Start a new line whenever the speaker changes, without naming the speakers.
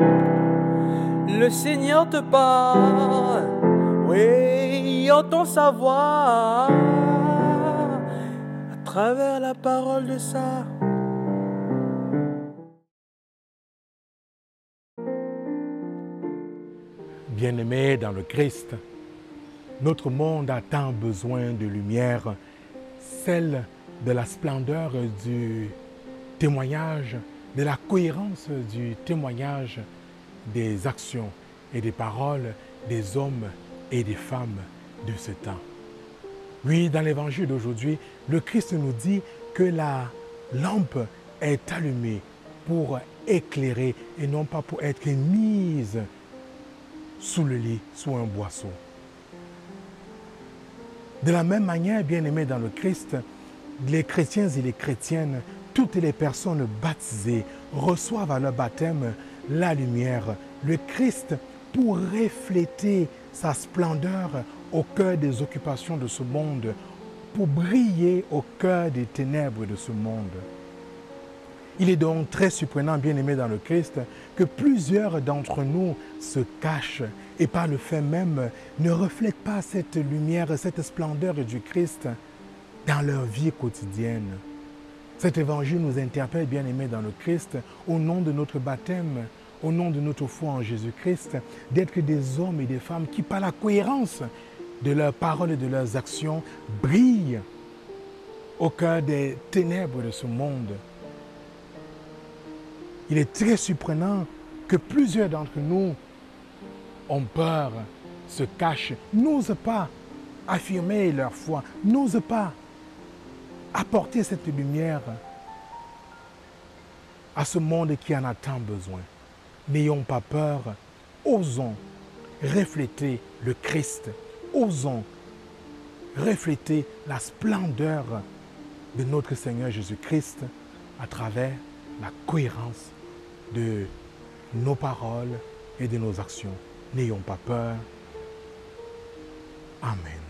Le Seigneur te parle, oui, entend sa voix. À travers la parole de ça.
Bien-aimés dans le Christ, notre monde a tant besoin de lumière, celle de la splendeur du témoignage, de la cohérence du témoignage des actions et des paroles des hommes et des femmes de ce temps. Oui, dans l'évangile d'aujourd'hui, le Christ nous dit que la lampe est allumée pour éclairer et non pas pour être mise sous le lit, sous un boisseau. De la même manière, bien aimés dans le Christ, les chrétiens et les chrétiennes, toutes les personnes baptisées reçoivent à leur baptême la lumière, le Christ, pour refléter sa splendeur au cœur des occupations de ce monde, pour briller au cœur des ténèbres de ce monde. Il est donc très surprenant, bien aimé dans le Christ, que plusieurs d'entre nous se cachent et par le fait même ne reflètent pas cette lumière, cette splendeur du Christ dans leur vie quotidienne. Cet évangile nous interpelle, bien aimé dans le Christ, au nom de notre baptême, au nom de notre foi en Jésus-Christ, d'être des hommes et des femmes qui, par la cohérence de leurs paroles et de leurs actions, brillent au cœur des ténèbres de ce monde. Il est très surprenant que plusieurs d'entre nous ont peur, se cachent, n'osent pas affirmer leur foi, n'osent pas apporter cette lumière à ce monde qui en a tant besoin. N'ayons pas peur, osons refléter le Christ, osons refléter la splendeur de notre Seigneur Jésus-Christ à travers la cohérence de nos paroles et de nos actions. N'ayons pas peur. Amen.